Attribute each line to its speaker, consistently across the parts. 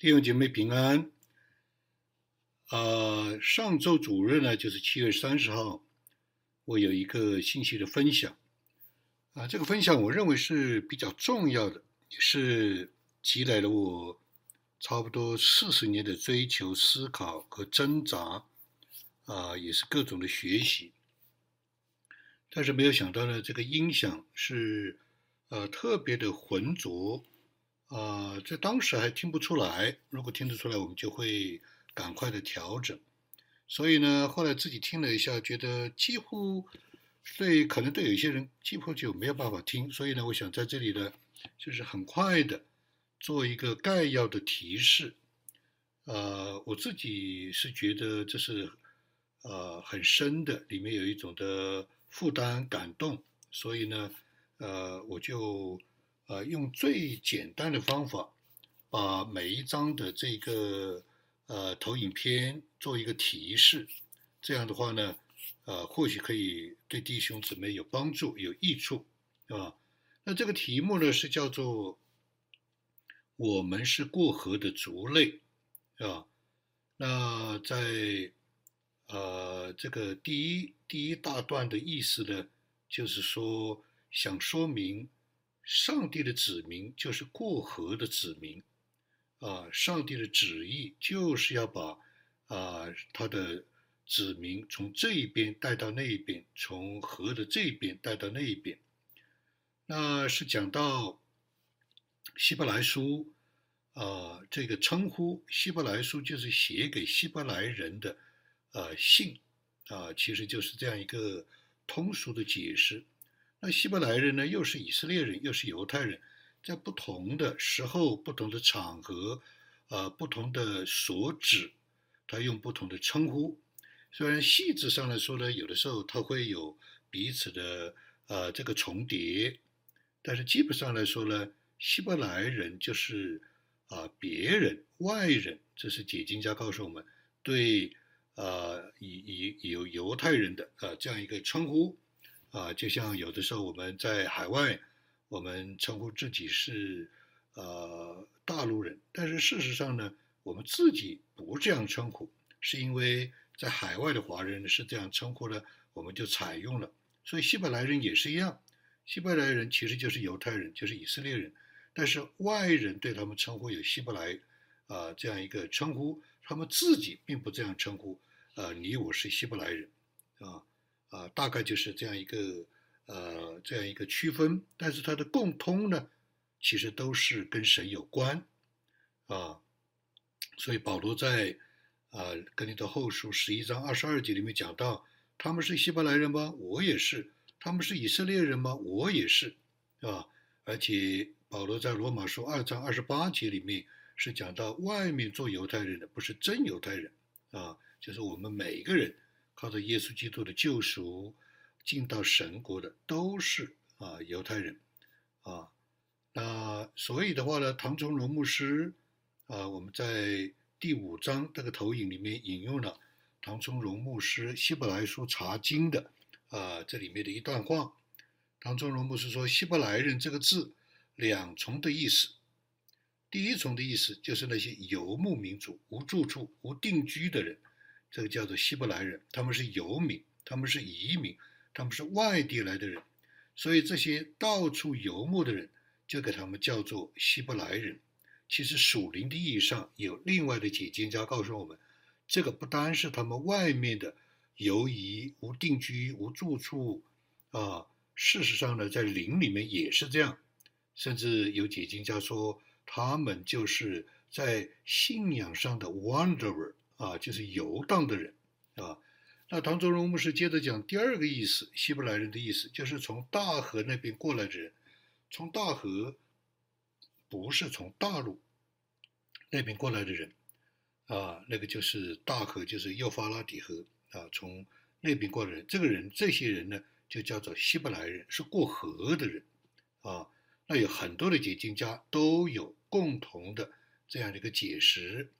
Speaker 1: 弟兄姐妹平安。呃，上周主日呢，就是七月三十号，我有一个信息的分享。啊，这个分享我认为是比较重要的，也是积累了我差不多四十年的追求、思考和挣扎，啊，也是各种的学习。但是没有想到呢，这个音响是呃特别的浑浊。啊，在当时还听不出来。如果听得出来，我们就会赶快的调整。所以呢，后来自己听了一下，觉得几乎对，可能对有些人几乎就没有办法听。所以呢，我想在这里呢，就是很快的做一个概要的提示。呃，我自己是觉得这是呃很深的，里面有一种的负担、感动。所以呢，呃，我就。呃，用最简单的方法，把每一张的这个呃投影片做一个提示，这样的话呢，呃，或许可以对弟兄姊妹有帮助、有益处，啊？那这个题目呢是叫做“我们是过河的族类”，啊？那在呃这个第一第一大段的意思呢，就是说想说明。上帝的子民就是过河的子民，啊，上帝的旨意就是要把啊他的子民从这一边带到那一边，从河的这一边带到那一边。那是讲到希伯来书啊，这个称呼希伯来书就是写给希伯来人的呃信啊，其实就是这样一个通俗的解释。那希伯来人呢，又是以色列人，又是犹太人，在不同的时候、不同的场合，呃，不同的所指，他用不同的称呼。虽然细致上来说呢，有的时候他会有彼此的呃这个重叠，但是基本上来说呢，希伯来人就是啊别人、外人，这是解经家告诉我们对呃以以有犹太人的呃这样一个称呼。啊，就像有的时候我们在海外，我们称呼自己是呃大陆人，但是事实上呢，我们自己不这样称呼，是因为在海外的华人是这样称呼的，我们就采用了。所以希伯来人也是一样，希伯来人其实就是犹太人，就是以色列人，但是外人对他们称呼有希伯来啊这样一个称呼，他们自己并不这样称呼，呃，你我是希伯来人，啊。啊，大概就是这样一个呃，这样一个区分，但是它的共通呢，其实都是跟神有关啊。所以保罗在啊《跟你的后书》十一章二十二节里面讲到，他们是希伯来人吗？我也是。他们是以色列人吗？我也是，啊。而且保罗在罗马书二章二十八节里面是讲到，外面做犹太人的不是真犹太人啊，就是我们每一个人。靠着耶稣基督的救赎进到神国的都是啊犹太人啊，那所以的话呢，唐崇荣牧师啊，我们在第五章这个投影里面引用了唐崇荣牧师希伯来书查经的啊这里面的一段话。唐崇荣牧师说：“希伯来人这个字两重的意思，第一重的意思就是那些游牧民族、无住处、无定居的人。”这个叫做希伯来人，他们是游民，他们是移民，他们是外地来的人，所以这些到处游牧的人就给他们叫做希伯来人。其实属灵的意义上有另外的解经家告诉我们，这个不单是他们外面的游移、无定居、无住处啊，事实上呢，在灵里面也是这样。甚至有解经家说，他们就是在信仰上的 wanderer。啊，就是游荡的人，啊，那唐宗荣牧师接着讲第二个意思，希伯来人的意思就是从大河那边过来的人，从大河不是从大陆那边过来的人，啊，那个就是大河，就是幼发拉底河啊，从那边过来的人，这个人，这些人呢，就叫做希伯来人，是过河的人，啊，那有很多的解经家都有共同的这样的一个解释。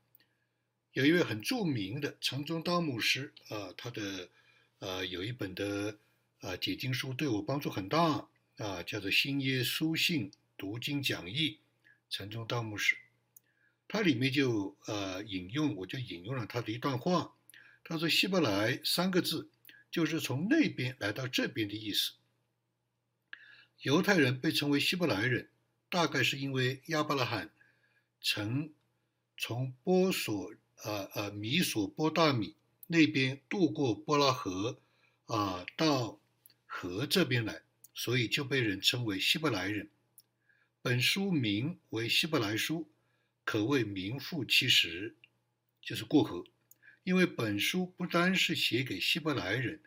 Speaker 1: 有一位很著名的城中道牧师啊，他的呃有一本的啊解经书对我帮助很大啊，叫做《新耶书信读经讲义》，城中道牧师。它里面就呃引用，我就引用了他的一段话。他说：“希伯来三个字就是从那边来到这边的意思。犹太人被称为希伯来人，大概是因为亚伯拉罕曾从波索呃呃米索波大米那边渡过波拉河啊，到河这边来，所以就被人称为希伯来人。本书名为希伯来书。”可谓名副其实，就是过河。因为本书不单是写给希伯来人，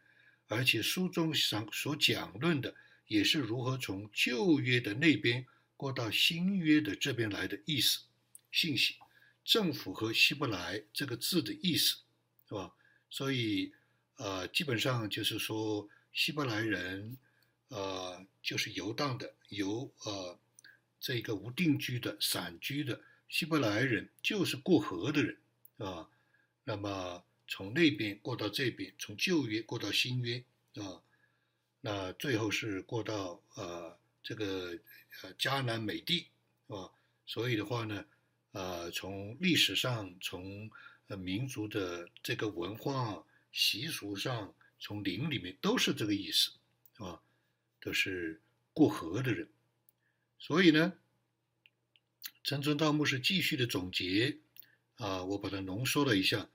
Speaker 1: 而且书中上所讲论的也是如何从旧约的那边过到新约的这边来的意思、信息，正符合希伯来这个字的意思，是吧？所以，呃，基本上就是说，希伯来人，呃，就是游荡的，游呃，这个无定居的、散居的。希伯来人就是过河的人，啊，那么从那边过到这边，从旧约过到新约，啊，那最后是过到呃这个呃迦南美地，啊，所以的话呢，呃，从历史上，从呃民族的这个文化习俗上，从灵里面都是这个意思，是吧？都是过河的人，所以呢。陈村道牧师继续的总结，啊，我把它浓缩了一下，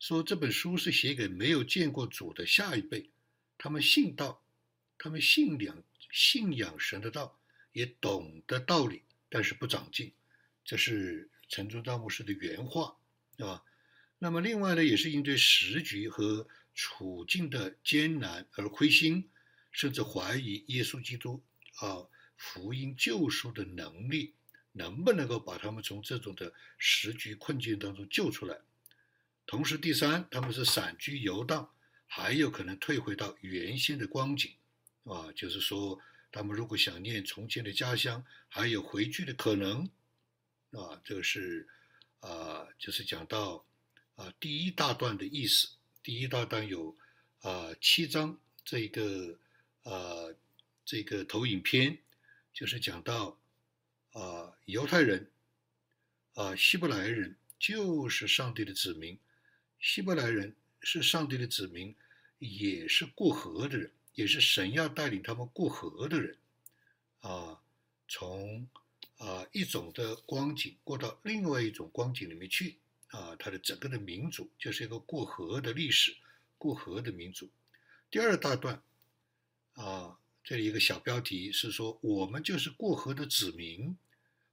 Speaker 1: 说这本书是写给没有见过主的下一辈，他们信道，他们信仰信仰神的道，也懂得道理，但是不长进，这是陈村道牧师的原话，啊，那么另外呢，也是应对时局和处境的艰难而灰心，甚至怀疑耶稣基督啊福音救赎的能力。能不能够把他们从这种的时局困境当中救出来？同时，第三，他们是散居游荡，还有可能退回到原先的光景，啊，就是说，他们如果想念从前的家乡，还有回去的可能，啊，这个是，啊，就是讲到，啊，第一大段的意思。第一大段有，啊，七章，这个，啊，这个投影片，就是讲到。啊，犹太人，啊，希伯来人就是上帝的子民，希伯来人是上帝的子民，也是过河的人，也是神要带领他们过河的人，啊，从啊一种的光景过到另外一种光景里面去，啊，它的整个的民族就是一个过河的历史，过河的民族。第二大段，啊，这里一个小标题是说，我们就是过河的子民。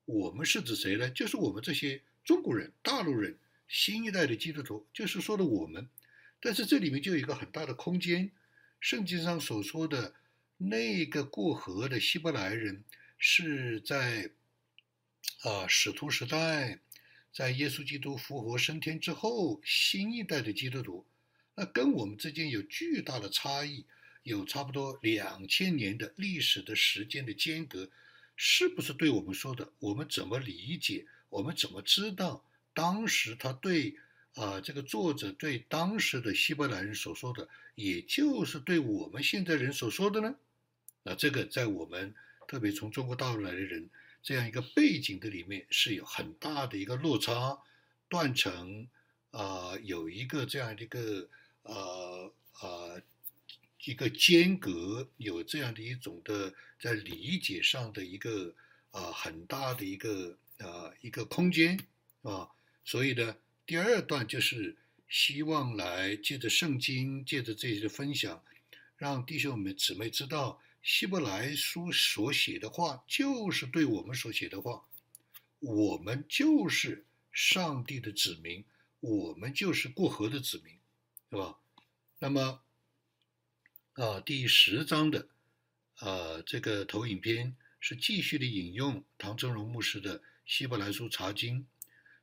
Speaker 1: 我们是指谁呢？就是我们这些中国人、大陆人、新一代的基督徒，就是说的我们。但是这里面就有一个很大的空间，圣经上所说的那个过河的希伯来人，是在啊使徒时代，在耶稣基督复活升天之后，新一代的基督徒，那跟我们之间有巨大的差异，有差不多两千年的历史的时间的间隔。是不是对我们说的？我们怎么理解？我们怎么知道当时他对啊这个作者对当时的希伯来人所说的，也就是对我们现在人所说的呢？那这个在我们特别从中国大陆来的人这样一个背景的里面是有很大的一个落差断层啊，有一个这样的一个呃呃。一个间隔有这样的一种的在理解上的一个啊很大的一个啊一个空间啊，所以呢，第二段就是希望来借着圣经，借着这些分享，让弟兄们姊妹知道，希伯来书所写的话就是对我们所写的话，我们就是上帝的子民，我们就是过河的子民，是吧？那么。啊，第十章的，呃，这个投影片是继续的引用唐真荣牧师的《希伯来书查经》，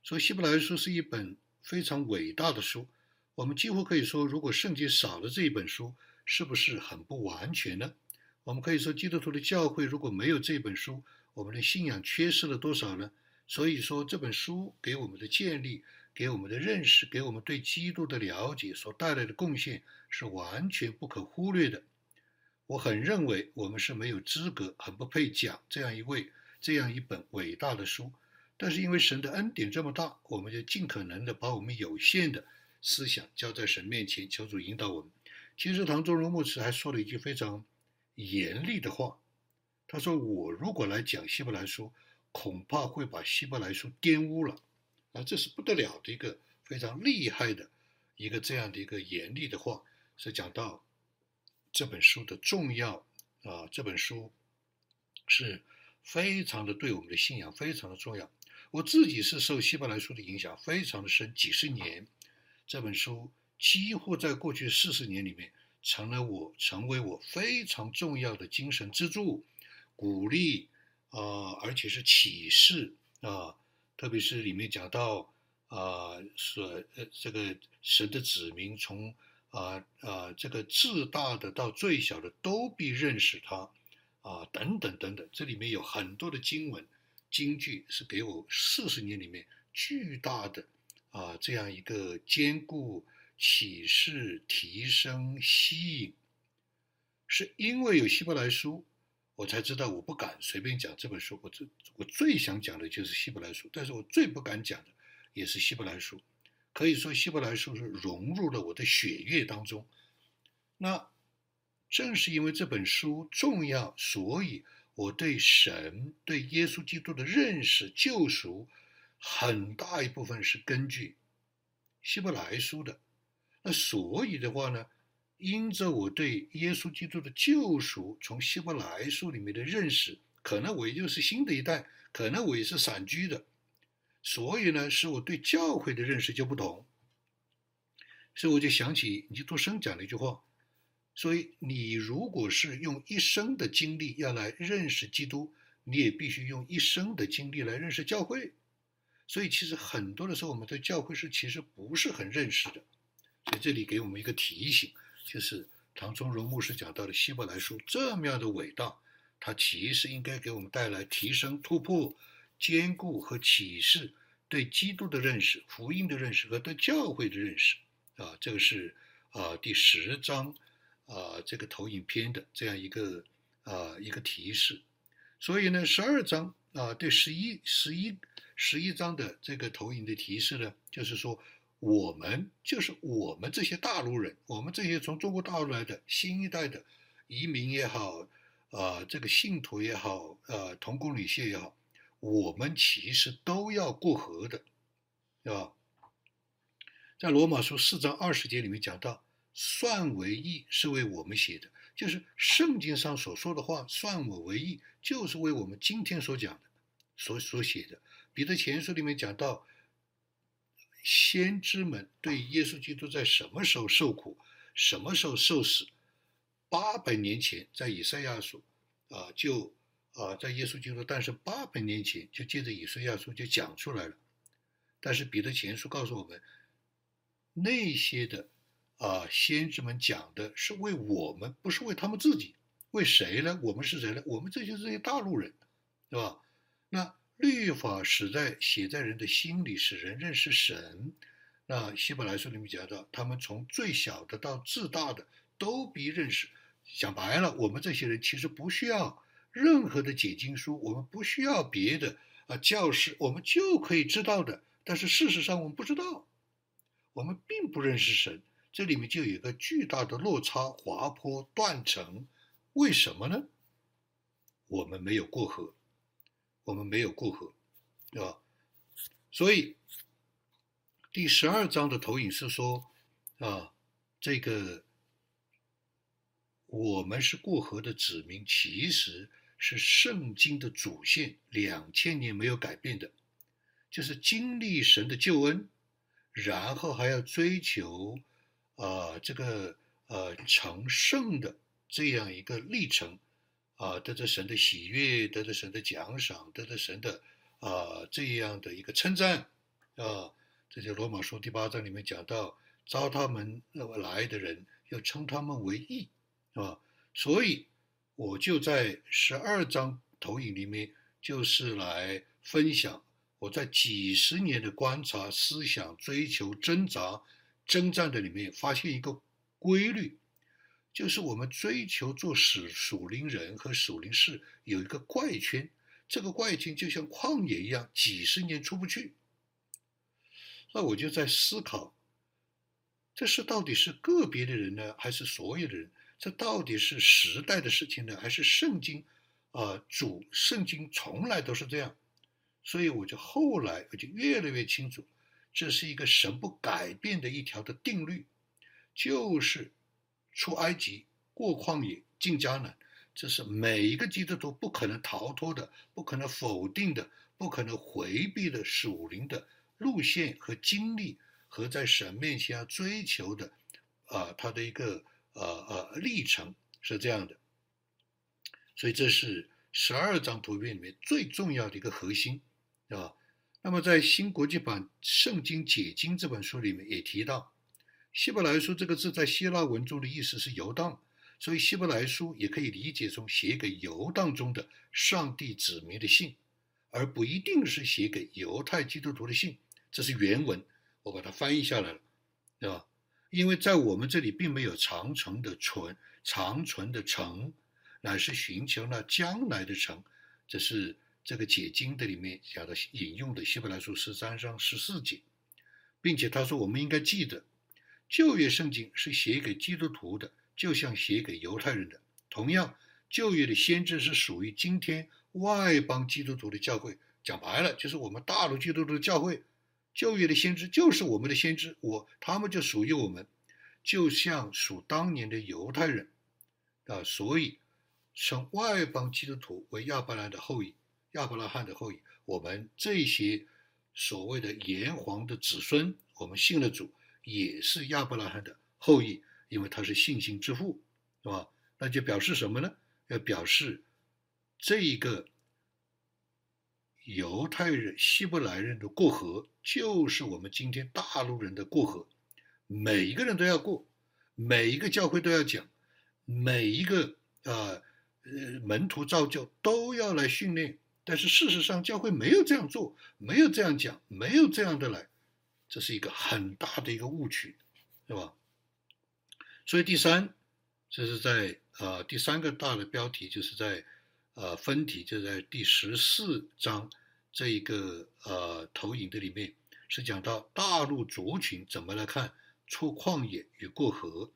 Speaker 1: 说《希伯来书》是一本非常伟大的书。我们几乎可以说，如果圣经少了这一本书，是不是很不完全呢？我们可以说，基督徒的教会如果没有这本书，我们的信仰缺失了多少呢？所以说，这本书给我们的建立。给我们的认识，给我们对基督的了解所带来的贡献是完全不可忽略的。我很认为我们是没有资格，很不配讲这样一位、这样一本伟大的书。但是因为神的恩典这么大，我们就尽可能的把我们有限的思想交在神面前，求主引导我们。其实唐宗荣牧师还说了一句非常严厉的话，他说：“我如果来讲希伯来书，恐怕会把希伯来书玷污了。”啊，这是不得了的一个非常厉害的一个这样的一个严厉的话，是讲到这本书的重要啊，这本书是非常的对我们的信仰非常的重要。我自己是受希伯来书的影响非常的深，几十年，这本书几乎在过去四十年里面成了我成为我非常重要的精神支柱、鼓励啊，而且是启示啊，特别是里面讲到啊，所呃这个神的子民从啊啊这个至大的到最小的都必认识他啊等等等等，这里面有很多的经文。京剧是给我四十年里面巨大的啊这样一个坚固启示提升吸引，是因为有希伯来书，我才知道我不敢随便讲这本书。我最我最想讲的就是希伯来书，但是我最不敢讲的也是希伯来书。可以说希伯来书是融入了我的血液当中。那正是因为这本书重要，所以。我对神、对耶稣基督的认识、救赎，很大一部分是根据希伯来书的。那所以的话呢，因着我对耶稣基督的救赎，从希伯来书里面的认识，可能我也就是新的一代，可能我也是散居的，所以呢，使我对教会的认识就不同。所以我就想起尼多生讲了一句话。所以，你如果是用一生的经历要来认识基督，你也必须用一生的经历来认识教会。所以，其实很多的时候，我们对教会是其实不是很认识的。在，这里给我们一个提醒，就是唐崇荣牧师讲到的希伯来书这么样的伟大，它其实应该给我们带来提升、突破、坚固和启示对基督的认识、福音的认识和对教会的认识。啊，这个是啊第十章。啊，这个投影片的这样一个啊一个提示，所以呢，十二章啊对十一十一十一章的这个投影的提示呢，就是说我们就是我们这些大陆人，我们这些从中国大陆来的新一代的移民也好，啊这个信徒也好，呃同工女婿也好，我们其实都要过河的，对吧？在罗马书四章二十节里面讲到。算为义是为我们写的，就是圣经上所说的话，算我为义，就是为我们今天所讲的，所所写的。彼得前书里面讲到，先知们对耶稣基督在什么时候受苦，什么时候受死，八百年前在以赛亚书啊，就啊在耶稣基督诞生八百年前，就借着以赛亚书就讲出来了。但是彼得前书告诉我们，那些的。啊，先知们讲的是为我们，不是为他们自己。为谁呢？我们是谁呢？我们这就是这些大陆人，对吧？那律法使在写在人的心里，使人认识神。那希伯来书里面讲到，他们从最小的到至大的都必认识。讲白了，我们这些人其实不需要任何的解经书，我们不需要别的啊教师，我们就可以知道的。但是事实上，我们不知道，我们并不认识神。这里面就有一个巨大的落差、滑坡、断层，为什么呢？我们没有过河，我们没有过河，对吧？所以第十二章的投影是说，啊，这个我们是过河的子民，其实是圣经的主线，两千年没有改变的，就是经历神的救恩，然后还要追求。啊，这个呃成圣的这样一个历程，啊，得着神的喜悦，得着神的奖赏，得着神的啊这样的一个称赞，啊，这就罗马书第八章里面讲到，招他们来的人要称他们为义，啊，所以我就在十二章投影里面，就是来分享我在几十年的观察、思想、追求、挣扎。征战的里面发现一个规律，就是我们追求做属属灵人和属灵事有一个怪圈，这个怪圈就像旷野一样，几十年出不去。那我就在思考，这是到底是个别的人呢，还是所有的人？这到底是时代的事情呢，还是圣经？啊，主圣经从来都是这样，所以我就后来我就越来越清楚，这是一个神不改变的一条的定律，就是出埃及、过旷野、进迦南，这是每一个基督徒不可能逃脱的、不可能否定的、不可能回避的属灵的。路线和经历和在神面前要追求的，啊，他的一个呃呃历程是这样的，所以这是十二张图片里面最重要的一个核心，对吧？那么在新国际版《圣经解经》这本书里面也提到，希伯来书这个字在希腊文中的意思是游荡，所以希伯来书也可以理解成写给游荡中的上帝子民的信，而不一定是写给犹太基督徒的信。这是原文，我把它翻译下来了，对吧？因为在我们这里并没有长存的存，长存的城，乃是寻求那将来的城。这是这个解经的里面讲的引用的希伯来书十三章十四节，并且他说我们应该记得，旧约圣经是写给基督徒的，就像写给犹太人的。同样，旧约的先知是属于今天外邦基督徒的教会。讲白了，就是我们大陆基督徒的教会。旧约的先知就是我们的先知，我他们就属于我们，就像属当年的犹太人啊，所以称外邦基督徒为亚伯兰的后裔，亚伯拉罕的后裔。我们这些所谓的炎黄的子孙，我们信了主，也是亚伯拉罕的后裔，因为他是信心之父，是吧？那就表示什么呢？要表示这一个。犹太人、希伯来人的过河，就是我们今天大陆人的过河。每一个人都要过，每一个教会都要讲，每一个啊呃门徒造就都要来训练。但是事实上，教会没有这样做，没有这样讲，没有这样的来，这是一个很大的一个误区，是吧？所以第三，这是在呃第三个大的标题，就是在呃分体，就在第十四章。这一个呃投影的里面是讲到大陆族群怎么来看出旷野与过河，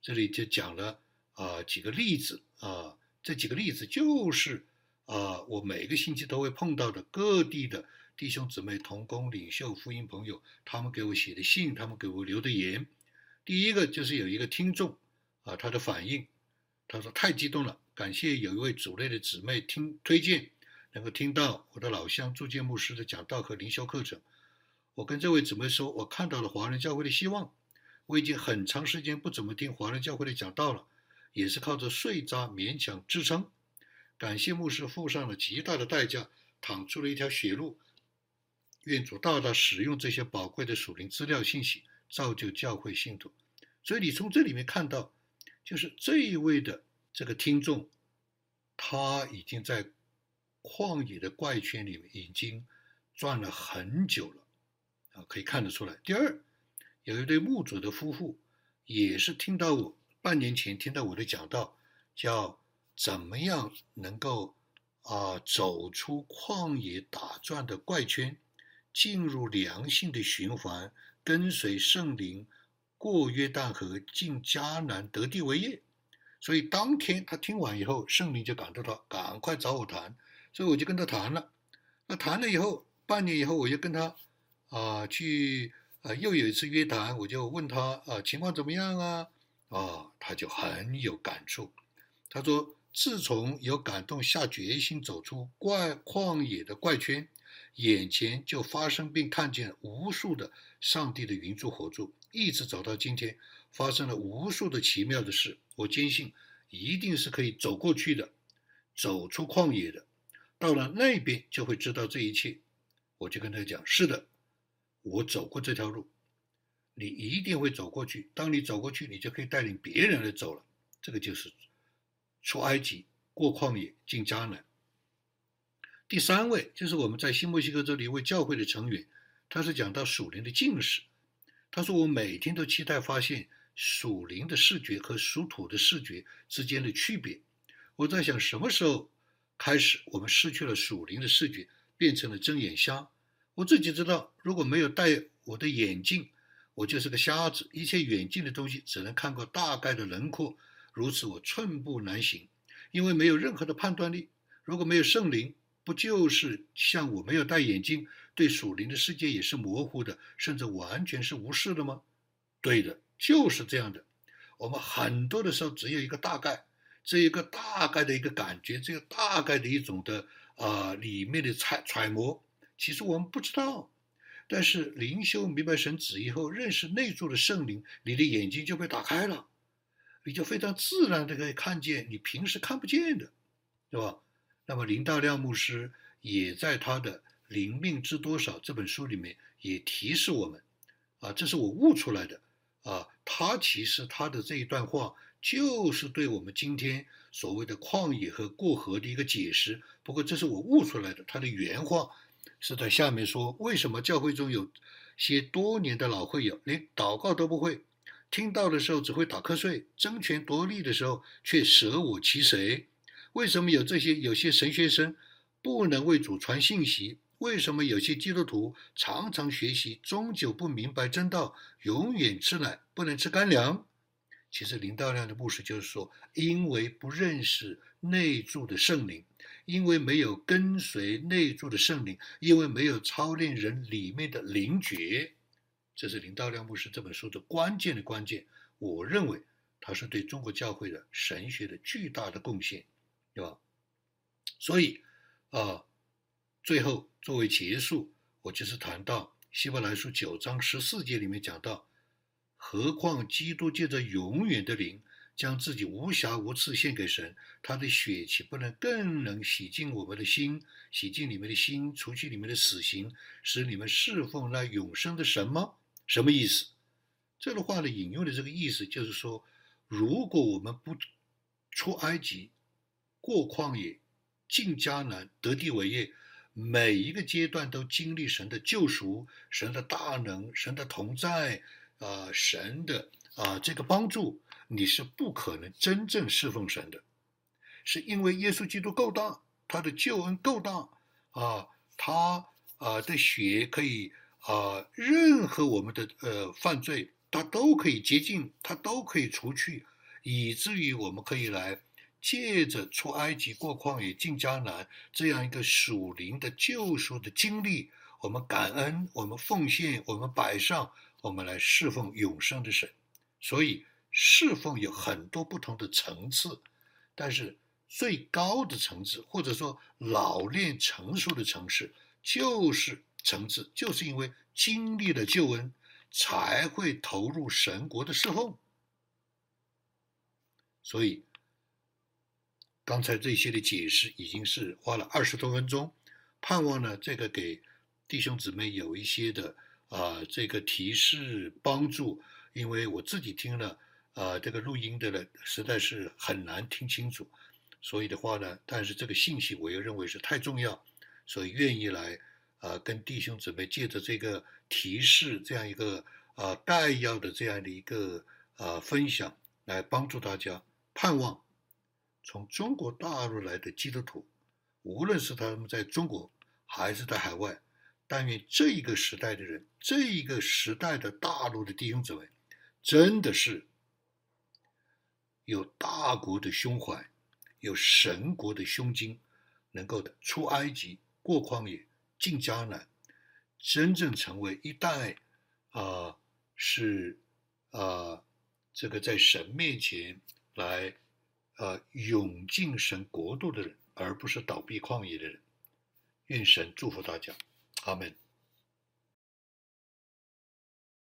Speaker 1: 这里就讲了啊几个例子啊，这几个例子就是啊我每个星期都会碰到的各地的弟兄姊妹、同工、领袖、福音朋友，他们给我写的信，他们给我留的言。第一个就是有一个听众啊，他的反应，他说太激动了，感谢有一位主内的姊妹听推荐。能够听到我的老乡朱建牧师的讲道和灵修课程，我跟这位姊妹说，我看到了华人教会的希望。我已经很长时间不怎么听华人教会的讲道了，也是靠着碎渣勉强支撑。感谢牧师付上了极大的代价，淌出了一条血路。愿主大大使用这些宝贵的属灵资料信息，造就教会信徒。所以你从这里面看到，就是这一位的这个听众，他已经在。旷野的怪圈里面已经转了很久了，啊，可以看得出来。第二，有一对牧主的夫妇，也是听到我半年前听到我的讲道，叫怎么样能够啊走出旷野打转的怪圈，进入良性的循环，跟随圣灵过约旦河，进迦南得地为业。所以当天他听完以后，圣灵就感动他，赶快找我谈。所以我就跟他谈了，那谈了以后，半年以后，我就跟他啊去啊又有一次约谈，我就问他啊情况怎么样啊啊，他就很有感触，他说自从有感动下决心走出怪旷野的怪圈，眼前就发生并看见无数的上帝的云柱火柱，一直走到今天，发生了无数的奇妙的事，我坚信一定是可以走过去的，走出旷野的。到了那边就会知道这一切，我就跟他讲：是的，我走过这条路，你一定会走过去。当你走过去，你就可以带领别人来走了。这个就是出埃及、过旷野、进迦南。第三位就是我们在新墨西哥州的一位教会的成员，他是讲到属灵的近视。他说：“我每天都期待发现属灵的视觉和属土的视觉之间的区别。”我在想什么时候？开始我们失去了属灵的视觉，变成了睁眼瞎。我自己知道，如果没有戴我的眼镜，我就是个瞎子，一切远近的东西只能看过大概的轮廓，如此我寸步难行，因为没有任何的判断力。如果没有圣灵，不就是像我没有戴眼镜，对属灵的世界也是模糊的，甚至完全是无视的吗？对的，就是这样的。我们很多的时候只有一个大概，这一个大概的一个感觉，这个大概的一种的啊里面的揣揣摩，其实我们不知道。但是灵修明白神旨意后，认识内住的圣灵，你的眼睛就被打开了，你就非常自然的可以看见你平时看不见的，对吧？那么林大亮牧师也在他的《灵命知多少》这本书里面也提示我们，啊，这是我悟出来的，啊，他其实他的这一段话就是对我们今天所谓的旷野和过河的一个解释。不过这是我悟出来的，他的原话是在下面说：为什么教会中有些多年的老会友连祷告都不会，听到的时候只会打瞌睡，争权夺利的时候却舍我其谁？为什么有这些有些神学生不能为主传信息？为什么有些基督徒常常学习，终究不明白真道，永远吃奶不能吃干粮？其实林道亮的故事就是说，因为不认识内住的圣灵，因为没有跟随内住的圣灵，因为没有操练人里面的灵觉，这是林道亮牧师这本书的关键的关键。我认为他是对中国教会的神学的巨大的贡献。对吧？所以，啊，最后作为结束，我就是谈到希伯来书九章十四节里面讲到，何况基督借着永远的灵，将自己无瑕无疵献给神，他的血岂不能更能洗净我们的心，洗净你们的心，除去你们的死刑，使你们侍奉那永生的神吗？什么意思？这个话呢，引用的这个意思就是说，如果我们不出埃及，过旷野，进迦南，得地为业，每一个阶段都经历神的救赎，神的大能，神的同在，啊，神的啊这个帮助，你是不可能真正侍奉神的，是因为耶稣基督够大，他的救恩够大，啊，他啊的血可以啊，任何我们的呃犯罪，他都可以洁净，他都可以除去，以至于我们可以来。借着出埃及、过旷野、进迦南这样一个属灵的救赎的经历，我们感恩，我们奉献，我们摆上，我们来侍奉永生的神。所以侍奉有很多不同的层次，但是最高的层次，或者说老练成熟的城市，就是层次，就是因为经历了救恩，才会投入神国的侍奉。所以。刚才这些的解释已经是花了二十多分钟，盼望呢这个给弟兄姊妹有一些的啊这个提示帮助，因为我自己听了啊这个录音的呢实在是很难听清楚，所以的话呢，但是这个信息我又认为是太重要，所以愿意来啊跟弟兄姊妹借着这个提示这样一个啊概要的这样的一个啊分享来帮助大家，盼望。从中国大陆来的基督徒，无论是他们在中国还是在海外，但愿这一个时代的人，这一个时代的大陆的弟兄姊妹，真的是有大国的胸怀，有神国的胸襟，能够的出埃及、过旷野、进迦南，真正成为一代啊，是啊，这个在神面前来。呃，涌进神国度的人，而不是倒闭矿业的人。愿神祝福大家，阿门。